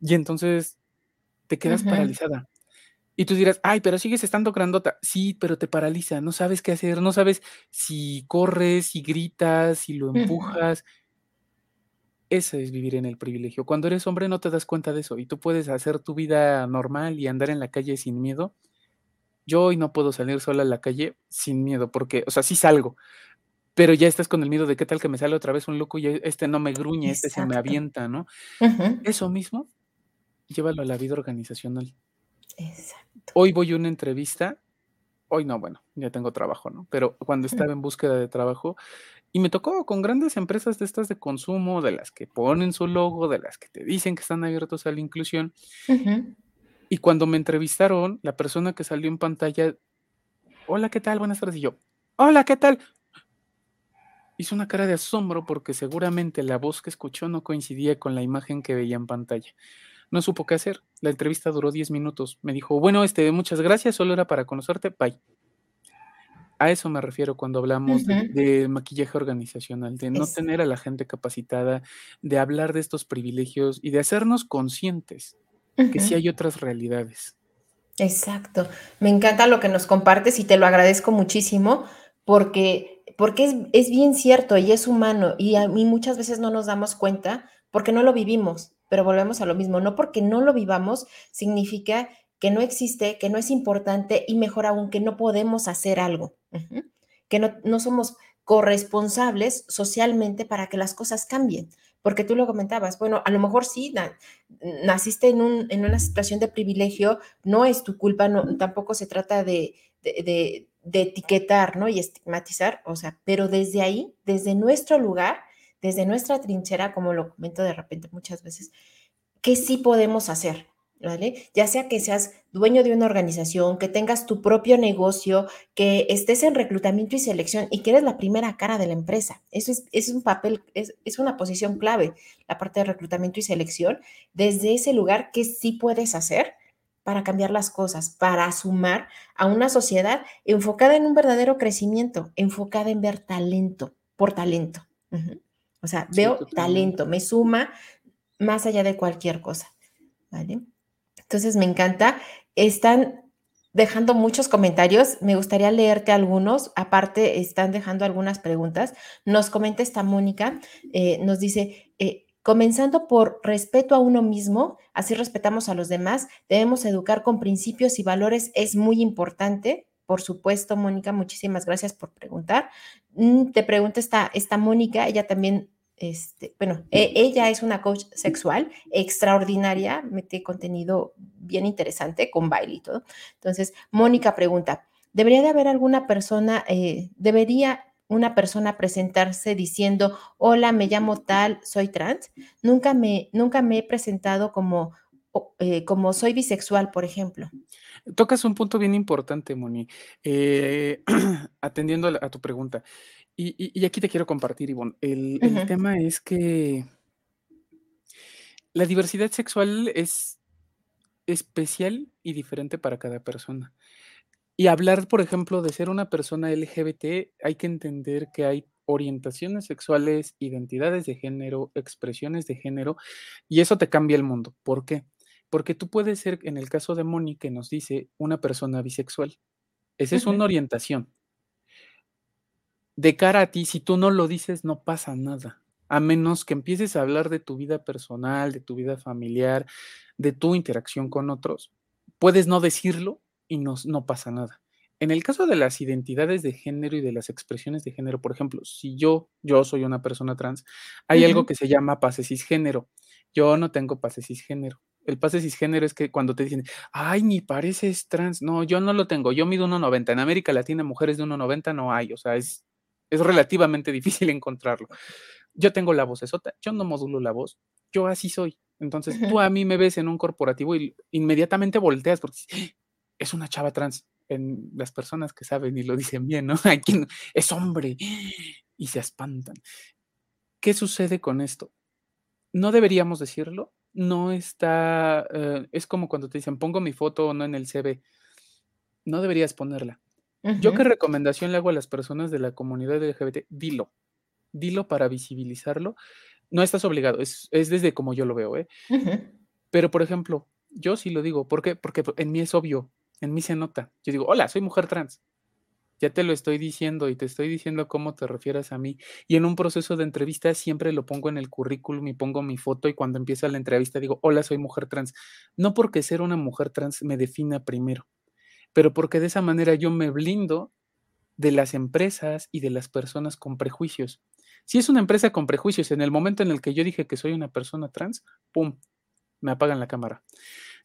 Y entonces te quedas paralizada. Y tú dirás, ay, pero sigues estando grandota. Sí, pero te paraliza, no sabes qué hacer, no sabes si corres, si gritas, si lo empujas. Eso es vivir en el privilegio. Cuando eres hombre no te das cuenta de eso y tú puedes hacer tu vida normal y andar en la calle sin miedo. Yo hoy no puedo salir sola a la calle sin miedo porque, o sea, sí salgo, pero ya estás con el miedo de qué tal que me sale otra vez un loco y este no me gruñe, este se me avienta, ¿no? Eso mismo, llévalo a la vida organizacional. Exacto. Hoy voy a una entrevista hoy no, bueno, ya tengo trabajo, ¿no? Pero cuando estaba en búsqueda de trabajo, y me tocó con grandes empresas de estas de consumo, de las que ponen su logo, de las que te dicen que están abiertos a la inclusión. Y cuando me entrevistaron, la persona que salió en pantalla, hola, ¿qué tal? Buenas tardes. Y yo, hola, ¿qué tal? Hizo una cara de asombro porque seguramente la voz que escuchó no coincidía con la imagen que veía en pantalla. No supo qué hacer. La entrevista duró 10 minutos. Me dijo, bueno, este, muchas gracias, solo era para conocerte, bye. A eso me refiero cuando hablamos de, maquillaje organizacional, de no tener a la gente capacitada, de hablar de estos privilegios y de hacernos conscientes que sí hay otras realidades. Exacto. Me encanta lo que nos compartes y te lo agradezco muchísimo porque, porque es, es bien cierto y es humano y a mí muchas veces no nos damos cuenta porque no lo vivimos, pero volvemos a lo mismo. No porque no lo vivamos significa que no existe, que no es importante y mejor aún que no podemos hacer algo, que no, somos corresponsables socialmente para que las cosas cambien. Porque tú lo comentabas, bueno, a lo mejor sí, naciste en, un, en una situación de privilegio, no es tu culpa, no, tampoco se trata de, de, de etiquetar, ¿no? Y estigmatizar, o sea, pero desde ahí, desde nuestro lugar, desde nuestra trinchera, como lo comento de repente muchas veces, ¿qué sí podemos hacer? Ya sea que seas dueño de una organización, que tengas tu propio negocio, que estés en reclutamiento y selección y que eres la primera cara de la empresa. Eso es, un papel, es, es, una posición clave, la parte de reclutamiento y selección. Desde ese lugar, ¿qué sí puedes hacer para cambiar las cosas, para sumar a una sociedad enfocada en un verdadero crecimiento, enfocada en ver talento por talento? O sea, veo talento, me suma más allá de cualquier cosa. ¿Vale? Entonces, me encanta. Están dejando muchos comentarios. Me gustaría leerte algunos. Aparte, están dejando algunas preguntas. Nos comenta esta Mónica, eh, nos dice, eh, comenzando por respeto a uno mismo, así respetamos a los demás, debemos educar con principios y valores, es muy importante. Por supuesto, Mónica, muchísimas gracias por preguntar. Mm, te pregunta esta, esta Mónica, ella también este, bueno, e, ella es una coach sexual extraordinaria, mete contenido bien interesante con baile y todo. Entonces, Mónica pregunta, ¿debería de haber alguna persona, eh, debería una persona presentarse diciendo, hola, me llamo tal, soy trans? Nunca me, nunca me he presentado como, eh, como soy bisexual, por ejemplo. Tocas un punto bien importante, Moni, eh, atendiendo a tu pregunta. Y, aquí te quiero compartir, Ivonne. El, tema es que la diversidad sexual es especial y diferente para cada persona. Y hablar, por ejemplo, de ser una persona LGBT, hay que entender que hay orientaciones sexuales, identidades de género, expresiones de género, y eso te cambia el mundo. ¿Por qué? Porque tú puedes ser, en el caso de Moni, que nos dice una persona bisexual. Esa es una orientación de cara a ti, si tú no lo dices, no pasa nada. A menos que empieces a hablar de tu vida personal, de tu vida familiar, de tu interacción con otros, puedes no decirlo y no, no pasa nada. En el caso de las identidades de género y de las expresiones de género, por ejemplo, si yo, yo soy una persona trans, hay algo que se llama pase cisgénero. Yo no tengo pase cisgénero. El pase cisgénero es que cuando te dicen, ay, ni pareces trans. No, yo no lo tengo. Yo mido 1,90. En América Latina, mujeres de 1,90 no hay. O sea, es es relativamente difícil encontrarlo. Yo tengo la voz esota, yo no modulo la voz, yo así soy. Entonces tú a mí me ves en un corporativo y inmediatamente volteas porque es una chava trans. En las personas que saben y lo dicen bien, ¿no? Hay quien es hombre y se espantan. ¿Qué sucede con esto? No deberíamos decirlo, no está, eh, es como cuando te dicen pongo mi foto no en el CV. No deberías ponerla. Yo qué recomendación le hago a las personas de la comunidad LGBT, dilo, dilo para visibilizarlo. No estás obligado, es, desde como yo lo veo, ¿eh? Pero, por ejemplo, yo sí lo digo, ¿por qué? Porque en mí es obvio, en mí se nota. Yo digo, hola, soy mujer trans. Ya te lo estoy diciendo y te estoy diciendo cómo te refieras a mí. Y en un proceso de entrevista siempre lo pongo en el currículum y pongo mi foto y cuando empieza la entrevista digo, hola, soy mujer trans. No porque ser una mujer trans me defina primero pero porque de esa manera yo me blindo de las empresas y de las personas con prejuicios. Si es una empresa con prejuicios, en el momento en el que yo dije que soy una persona trans, ¡pum!, me apagan la cámara.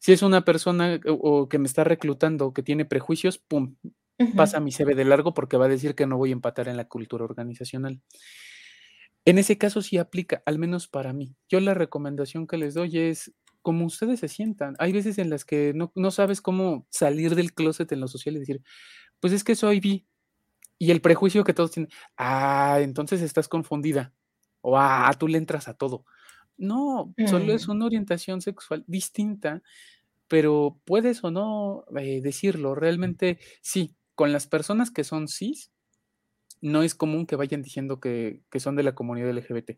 Si es una persona o, que me está reclutando o que tiene prejuicios, ¡pum!, pasa mi CV de largo porque va a decir que no voy a empatar en la cultura organizacional. En ese caso sí aplica, al menos para mí. Yo la recomendación que les doy es como ustedes se sientan. Hay veces en las que no, no sabes cómo salir del closet en lo social y decir, pues es que soy bi. Y el prejuicio que todos tienen, ah, entonces estás confundida. O ah, tú le entras a todo. No, solo es mm. una orientación sexual distinta, pero puedes o no eh, decirlo. Realmente sí, con las personas que son cis, no es común que vayan diciendo que, son de la comunidad LGBT.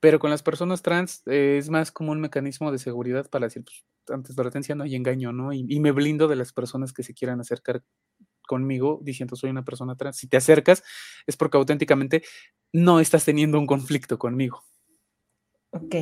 Pero con las personas trans eh, es más como un mecanismo de seguridad para decir, pues, antes de retencia no hay engaño, ¿no? Y, y, me blindo de las personas que se quieran acercar conmigo diciendo soy una persona trans. Si te acercas es porque auténticamente no estás teniendo un conflicto conmigo. Ok,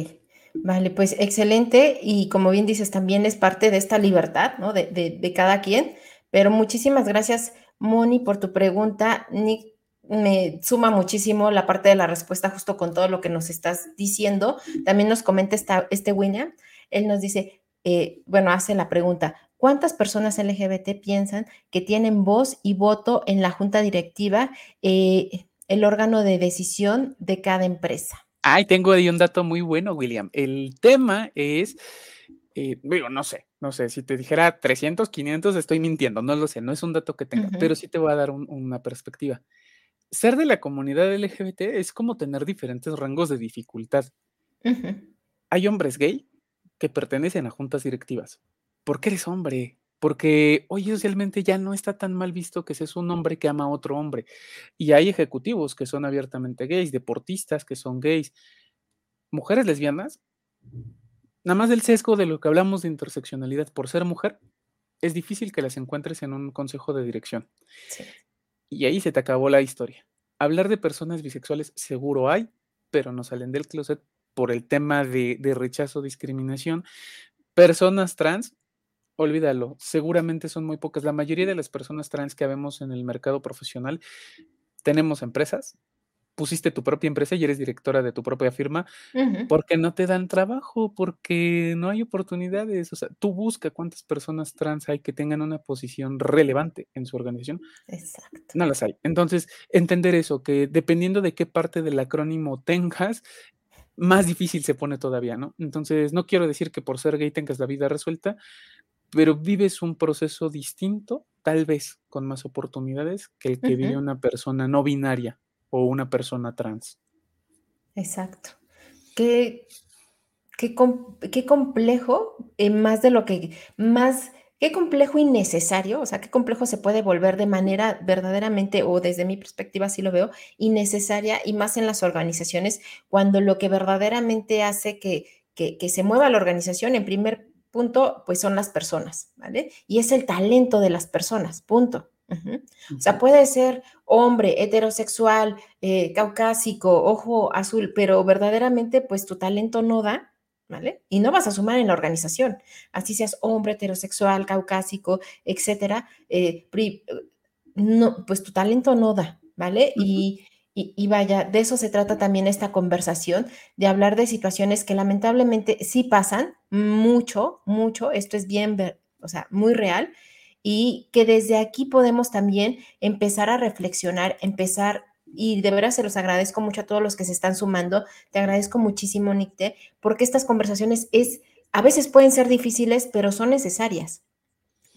vale, pues excelente. Y como bien dices, también es parte de esta libertad, ¿no? De, de, cada quien. Pero muchísimas gracias, Moni, por tu pregunta. Nick, me suma muchísimo la parte de la respuesta justo con todo lo que nos estás diciendo. También nos comenta esta, este William. Él nos dice, eh, bueno, hace la pregunta, ¿cuántas personas LGBT piensan que tienen voz y voto en la junta directiva, eh, el órgano de decisión de cada empresa? Ay, tengo ahí un dato muy bueno, William. El tema es, eh, digo, no sé, no sé, si te dijera 300, 500, estoy mintiendo, no lo sé, no es un dato que tenga, pero sí te voy a dar una perspectiva. Ser de la comunidad LGBT es como tener diferentes rangos de dificultad. Hay hombres gay que pertenecen a juntas directivas. ¿Por qué eres hombre? Porque hoy socialmente ya no está tan mal visto que seas un hombre que ama a otro hombre. Y hay ejecutivos que son abiertamente gays, deportistas que son gays, mujeres lesbianas. Nada más del sesgo de lo que hablamos de interseccionalidad por ser mujer, es difícil que las encuentres en un consejo de dirección. Y ahí se te acabó la historia. Hablar de personas bisexuales seguro hay, pero no salen del closet por el tema de, de rechazo, discriminación. Personas trans, olvídalo, seguramente son muy pocas. La mayoría de las personas trans que vemos en el mercado profesional tenemos empresas, pusiste tu propia empresa y eres directora de tu propia firma, porque no te dan trabajo, porque no hay oportunidades. O sea, tú busca cuántas personas trans hay que tengan una posición relevante en su organización. Exacto. No las hay. Entonces, entender eso, que dependiendo de qué parte del acrónimo tengas, más difícil se pone todavía, ¿no? Entonces, no quiero decir que por ser gay tengas la vida resuelta, pero vives un proceso distinto, tal vez con más oportunidades que el que vive una persona no binaria o una persona trans. Exacto. Qué, qué, qué complejo, eh, más de lo que, más, qué complejo y necesario, o sea, qué complejo se puede volver de manera verdaderamente, o desde mi perspectiva así lo veo, innecesaria y más en las organizaciones, cuando lo que verdaderamente hace que, que, que se mueva la organización en primer punto, pues son las personas, ¿vale? Y es el talento de las personas, punto. O sea, puede ser hombre, heterosexual, eh, caucásico, ojo azul, pero verdaderamente, pues tu talento no da, ¿vale? Y no vas a sumar en la organización. Así seas hombre, heterosexual, caucásico, etcétera, eh, no, pues tu talento no da, ¿vale? y, y, vaya, de eso se trata también esta conversación, de hablar de situaciones que lamentablemente sí pasan mucho, mucho, esto es bien, o sea, muy real, y que desde aquí podemos también empezar a reflexionar, empezar, y de verdad se los agradezco mucho a todos los que se están sumando, te agradezco muchísimo, Nicte, porque estas conversaciones es, a veces pueden ser difíciles, pero son necesarias,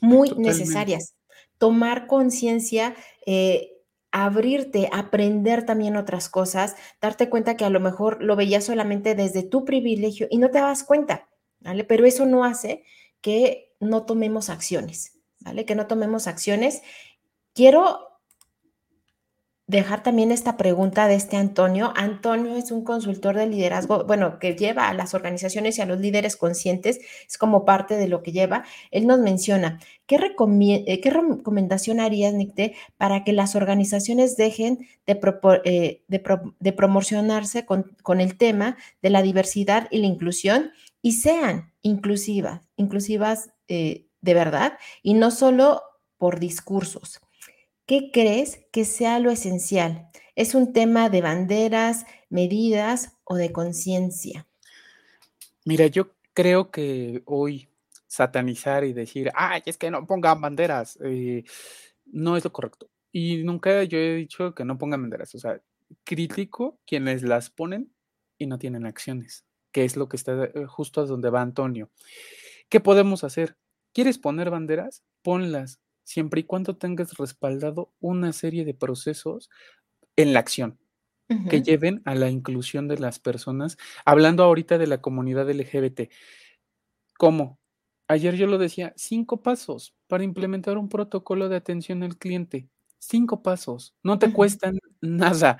muy necesarias. Tomar conciencia, eh, abrirte, aprender también otras cosas, darte cuenta que a lo mejor lo veías solamente desde tu privilegio y no te das cuenta, ¿vale? Pero eso no hace que no tomemos acciones, ¿vale? Que no tomemos acciones. Quiero dejar también esta pregunta de este Antonio. Antonio es un consultor de liderazgo, bueno, que lleva a las organizaciones y a los líderes conscientes, es como parte de lo que lleva. Él nos menciona, ¿qué, eh, ¿qué recomendación harías, Nicte, para que las organizaciones dejen de, eh, de, promocionarse con, con, el tema de la diversidad y la inclusión y sean inclusivas, inclusivas eh, de verdad y no solo por discursos? ¿Qué crees que sea lo esencial? ¿Es un tema de banderas, medidas o de conciencia? Mira, yo creo que hoy satanizar y decir, ay, es que no pongan banderas, eh, no es lo correcto. Y nunca yo he dicho que no pongan banderas. O sea, critico quienes las ponen y no tienen acciones, que es lo que está eh, justo a donde va Antonio. ¿Qué podemos hacer? ¿Quieres poner banderas? Ponlas, siempre y cuando tengas respaldado una serie de procesos en la acción que lleven a la inclusión de las personas. Hablando ahorita de la comunidad LGBT, ¿cómo? Ayer yo lo decía, cinco pasos para implementar un protocolo de atención al cliente. Cinco pasos, no te cuestan nada.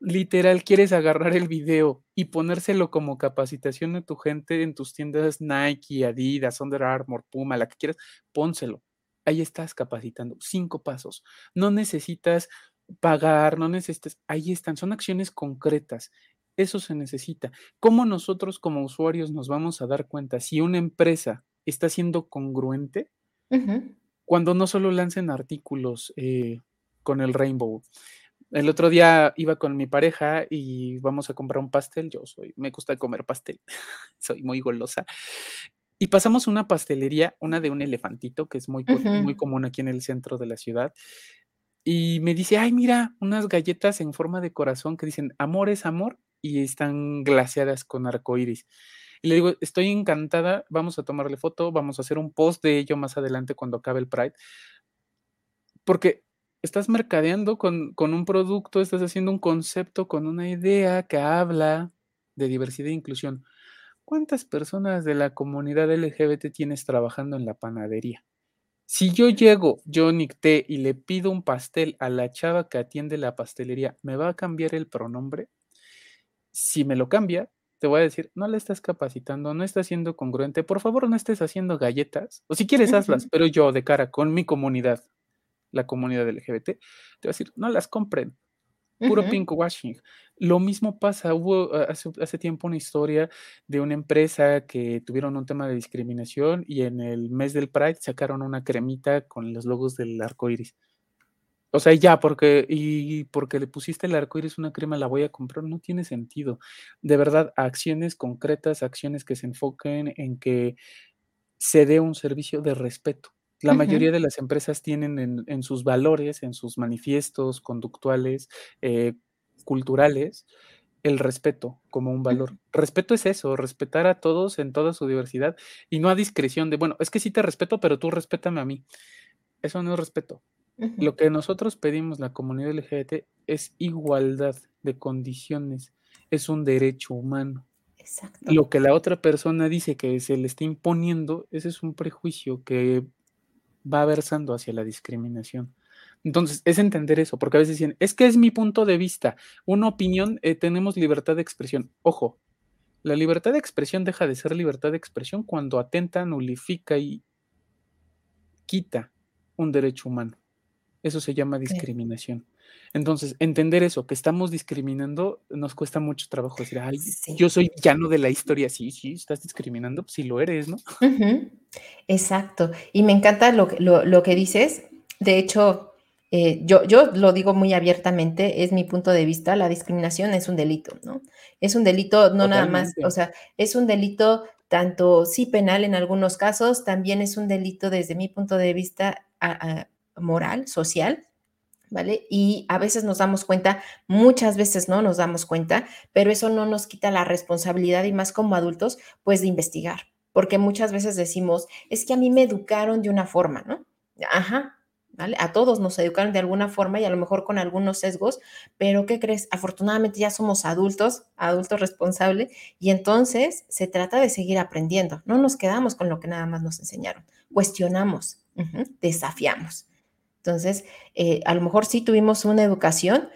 Literal, quieres agarrar el video y ponérselo como capacitación a tu gente en tus tiendas Nike, Adidas, Under Armour, Puma, la que quieras, pónselo. Ahí estás capacitando. Cinco pasos. No necesitas pagar, no necesitas, ahí están, son acciones concretas. Eso se necesita. ¿Cómo nosotros como usuarios nos vamos a dar cuenta si una empresa está siendo congruente cuando no solo lancen artículos eh, con el Rainbow. El otro día iba con mi pareja y vamos a comprar un pastel. Yo soy, me gusta comer pastel, soy muy golosa. Y pasamos una pastelería, una de un elefantito, que es muy, muy común aquí en el centro de la ciudad. Y me dice, ay, mira, unas galletas en forma de corazón que dicen amor es amor y están glaseadas con arcoíris. Y le digo, estoy encantada, vamos a tomarle foto, vamos a hacer un post de ello más adelante cuando acabe el Pride. Porque estás mercadeando con, un producto, estás haciendo un concepto con una idea que habla de diversidad e inclusión. ¿Cuántas personas de la comunidad LGBT tienes trabajando en la panadería? Si yo llego, yo T, y le pido un pastel a la chava que atiende la pastelería, ¿me va a cambiar el pronombre? Si me lo cambia, te voy a decir, no le estás capacitando, no estás siendo congruente, por favor no estés haciendo galletas, o si quieres hazlas, pero yo de cara con mi comunidad, la comunidad LGBT, te voy a decir, no las compren. Puro pink washing. Lo mismo pasa, hubo ah, hace, tiempo una historia de una empresa que tuvieron un tema de discriminación y en el mes del Pride sacaron una cremita con los logos del arco iris. O sea, ya, porque, y porque le pusiste el arco iris una crema, la voy a comprar, no tiene sentido. De verdad, acciones concretas, acciones que se enfoquen en que se dé un servicio de respeto la mayoría de las empresas tienen en, sus valores, en sus manifiestos conductuales, eh, culturales, el respeto como un valor. Respeto es eso, respetar a todos en toda su diversidad y no a discreción de, bueno, es que sí te respeto, pero tú respétame a mí. Eso no es respeto. Lo que nosotros pedimos, la comunidad LGBT, es igualdad de condiciones, es un derecho humano. Exacto. Lo que la otra persona dice que se le está imponiendo, ese es un prejuicio que va versando hacia la discriminación. Entonces, es entender eso, porque a veces dicen, es que es mi punto de vista, una opinión, eh, tenemos libertad de expresión. Ojo, la libertad de expresión deja de ser libertad de expresión cuando atenta, nulifica y quita un derecho humano. Eso se llama discriminación. Entonces, entender eso, que estamos discriminando, nos cuesta mucho trabajo decir, ay, yo soy llano de la historia. Sí, sí, estás discriminando, si lo eres, ¿no? Exacto. Y me encanta lo, lo, que dices. De hecho, eh, yo, yo lo digo muy abiertamente, es mi punto de vista, la discriminación es un delito, ¿no? Es un delito, no nada más, o sea, es un delito tanto sí penal en algunos casos, también es un delito desde mi punto de vista moral, social, ¿vale? Y a veces nos damos cuenta, muchas veces no nos damos cuenta, pero eso no nos quita la responsabilidad y más como adultos, pues de investigar, porque muchas veces decimos, es que a mí me educaron de una forma, ¿no? Ajá, ¿vale? A todos nos educaron de alguna forma y a lo mejor con algunos sesgos, pero ¿qué crees? Afortunadamente ya somos adultos, adultos responsables, y entonces se trata de seguir aprendiendo, no nos quedamos con lo que nada más nos enseñaron, cuestionamos, desafiamos. Entonces, eh, a lo mejor sí tuvimos una educación,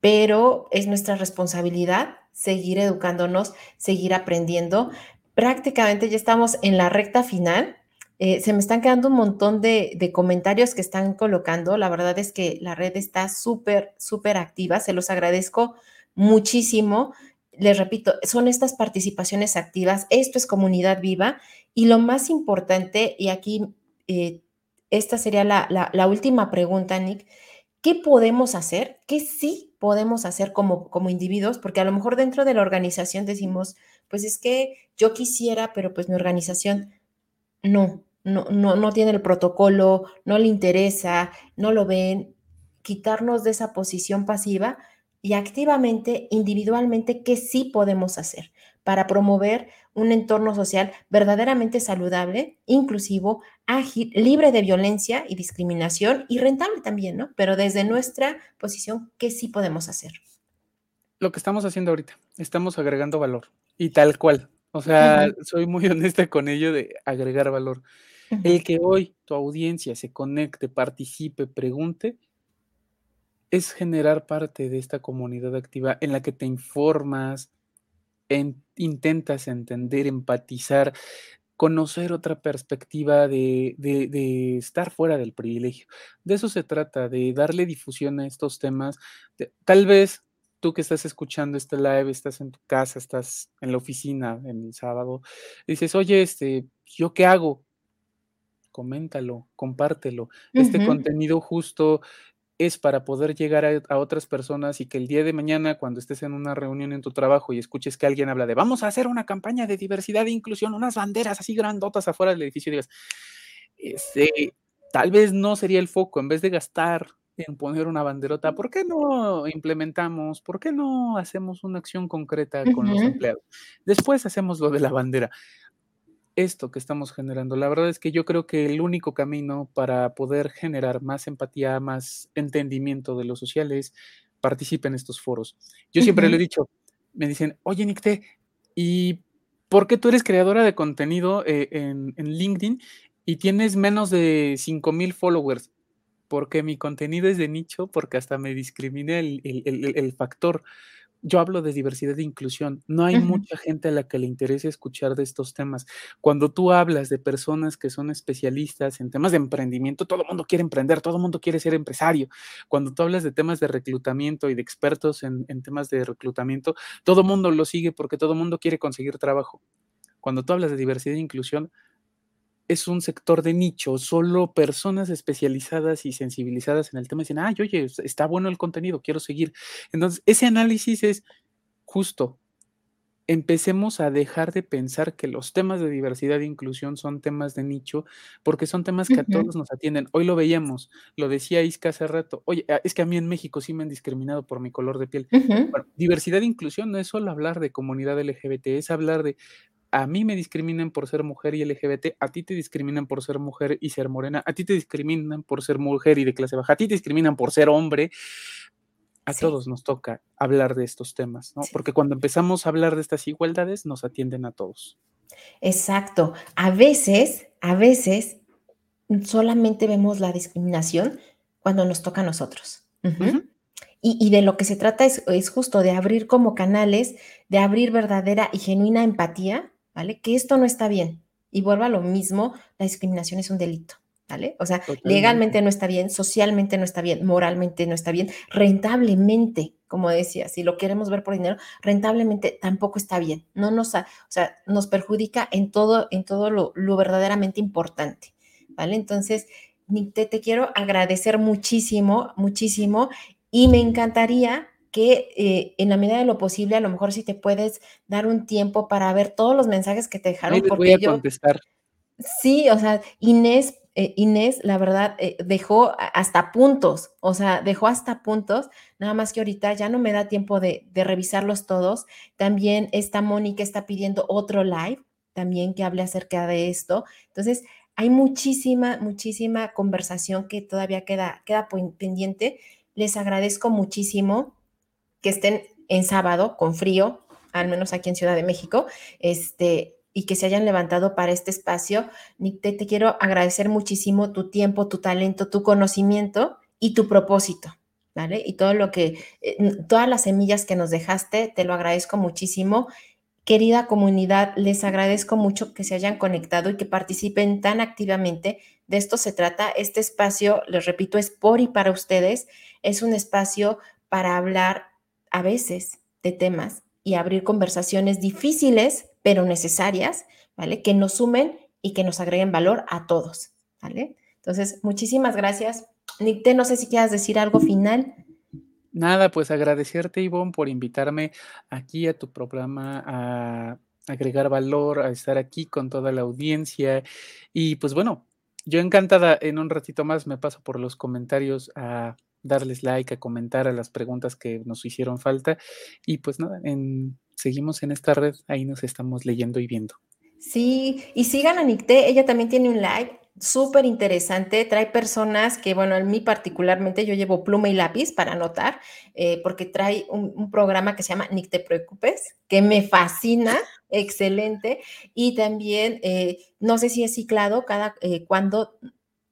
pero es nuestra responsabilidad seguir educándonos, seguir aprendiendo. Prácticamente ya estamos en la recta final. Eh, se me están quedando un montón de, de, comentarios que están colocando. La verdad es que la red está súper, súper activa. Se los agradezco muchísimo. Les repito, son estas participaciones activas. Esto es comunidad viva. Y lo más importante, y aquí eh, esta sería la, última pregunta, Nick. ¿Qué podemos hacer? ¿Qué sí podemos hacer como, como individuos? Porque a lo mejor dentro de la organización decimos, pues es que yo quisiera, pero pues mi organización no. no, no, no tiene el protocolo, no le interesa, no lo ven, quitarnos de esa posición pasiva y activamente, individualmente, qué sí podemos hacer para promover un entorno social verdaderamente saludable, inclusivo, ágil, libre de violencia y discriminación y rentable también, ¿no? Pero desde nuestra posición, ¿qué sí podemos hacer? Lo que estamos haciendo ahorita, estamos agregando valor y tal cual. O sea, soy muy honesta con ello de agregar valor. El que hoy tu audiencia se conecte, participe, pregunte, es generar parte de esta comunidad activa en la que te informas, intentas entender, empatizar, conocer otra perspectiva de, de, estar fuera del privilegio. De eso se trata, de darle difusión a estos temas. tal vez tú que estás escuchando este live, estás en tu casa, estás en la oficina en el sábado, dices, oye, este, ¿yo qué hago? Coméntalo, compártelo. Este contenido justo es para poder llegar a, otras personas y que el día de mañana, cuando estés en una reunión en tu trabajo y escuches que alguien habla de vamos a hacer una campaña de diversidad e inclusión, unas banderas así grandotas afuera del edificio, digas, este, tal vez no sería el foco, en vez de gastar en poner una banderota, ¿por qué no implementamos, por qué no hacemos una acción concreta con los empleados? Después hacemos lo de la bandera esto que estamos generando. La verdad es que yo creo que el único camino para poder generar más empatía, más entendimiento de lo social es en estos foros. Yo siempre lo he dicho, me dicen, oye, Nicte, ¿y por qué tú eres creadora de contenido eh, en, LinkedIn y tienes menos de 5 mil followers? Porque mi contenido es de nicho, porque hasta me discrimina el, el factor yo hablo de diversidad e inclusión. No hay mucha gente a la que le interese escuchar de estos temas. Cuando tú hablas de personas que son especialistas en temas de emprendimiento, todo el mundo quiere emprender, todo el mundo quiere ser empresario. Cuando tú hablas de temas de reclutamiento y de expertos en, en temas de reclutamiento, todo el mundo lo sigue porque todo el mundo quiere conseguir trabajo. Cuando tú hablas de diversidad e inclusión, es un sector de nicho, solo personas especializadas y sensibilizadas en el tema dicen, ay, oye, está bueno el contenido, quiero seguir. Entonces, ese análisis es justo. Empecemos a dejar de pensar que los temas de diversidad e inclusión son temas de nicho, porque son temas que a todos nos atienden. Hoy lo veíamos, lo decía Isca hace rato. Oye, es que a mí en México sí me han discriminado por mi color de piel. diversidad e inclusión no es solo hablar de comunidad LGBT, es hablar de a mí me discriminan por ser mujer y LGBT, a ti te discriminan por ser mujer y ser morena, a ti te discriminan por ser mujer y de clase baja, a ti te discriminan por ser hombre. A todos nos toca hablar de estos temas, ¿no? Porque cuando empezamos a hablar de estas igualdades, nos atienden a todos. Exacto. A veces, a veces, solamente vemos la discriminación cuando nos toca a nosotros. y, de lo que se trata es, es, justo de abrir como canales, de abrir verdadera y genuina empatía ¿vale? Que esto no está bien. Y vuelvo a lo mismo, la discriminación es un delito, ¿vale? O sea, legalmente no está bien, socialmente no está bien, moralmente no está bien, rentablemente, como decía, si lo queremos ver por dinero, rentablemente tampoco está bien. No nos, o sea, nos perjudica en todo, en todo lo, verdaderamente importante, ¿vale? Entonces, te, te quiero agradecer muchísimo, muchísimo y me encantaría que eh, en la medida de lo posible, a lo mejor si te puedes dar un tiempo para ver todos los mensajes que te dejaron. porque voy a contestar. Sí, o sea, Inés, eh, Inés, la verdad, eh, dejó hasta puntos, o sea, dejó hasta puntos, nada más que ahorita ya no me da tiempo de, de revisarlos todos. También esta Mónica está pidiendo otro live, también que hable acerca de esto. Entonces, hay muchísima, muchísima conversación que todavía queda, queda pendiente. Les agradezco muchísimo que estén en sábado con frío, al menos aquí en Ciudad de México, este, y que se hayan levantado para este espacio. Nicte, te quiero agradecer muchísimo tu tiempo, tu talento, tu conocimiento y tu propósito, ¿vale? Y todo lo que, eh, todas las semillas que nos dejaste, te lo agradezco muchísimo. Querida comunidad, les agradezco mucho que se hayan conectado y que participen tan activamente. De esto se trata. Este espacio, les repito, es por y para ustedes. Es un espacio para hablar a veces de temas y abrir conversaciones difíciles, pero necesarias, ¿vale? Que nos sumen y que nos agreguen valor a todos, ¿vale? Entonces, muchísimas gracias. Nicte, no sé si quieras decir algo final. Nada, pues agradecerte, Ivonne, por invitarme aquí a tu programa a agregar valor, a estar aquí con toda la audiencia. Y pues bueno, yo encantada, en un ratito más me paso por los comentarios a darles like, a comentar a las preguntas que nos hicieron falta. Y pues nada, seguimos en esta red, ahí nos estamos leyendo y viendo. Sí, y sigan a Nicté, ella también tiene un like súper interesante, trae personas que, bueno, en mí particularmente yo llevo pluma y lápiz para anotar, eh, porque trae un, programa que se llama Ni te preocupes, que me fascina, excelente, y también, eh, no sé si es ciclado, cada, eh, cuando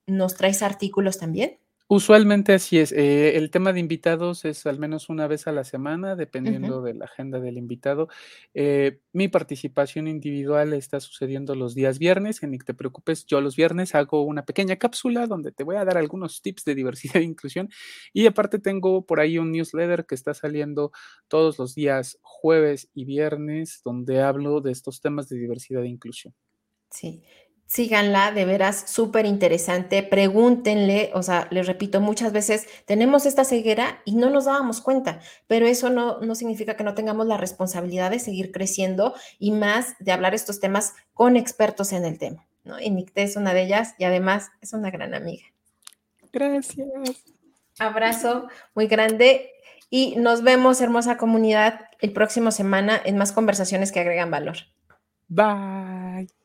nos traes artículos también. Usualmente así es. Eh, el tema de invitados es al menos una vez a la semana, dependiendo de la agenda del invitado. Eh, mi participación individual está sucediendo los días viernes. En Ni te preocupes, yo los viernes hago una pequeña cápsula donde te voy a dar algunos tips de diversidad e inclusión. Y aparte tengo por ahí un newsletter que está saliendo todos los días jueves y viernes, donde hablo de estos temas de diversidad e inclusión. Sí, síganla, de veras súper interesante, pregúntenle, o sea, les repito, muchas veces tenemos esta ceguera y no nos dábamos cuenta, pero eso no, no significa que no tengamos la responsabilidad de seguir creciendo y más de hablar estos temas con expertos en el tema, ¿no? Y Nicté es una de ellas y además es una gran amiga. Gracias. Abrazo muy grande y nos vemos, hermosa comunidad, el próximo semana en más conversaciones que agregan valor. Bye.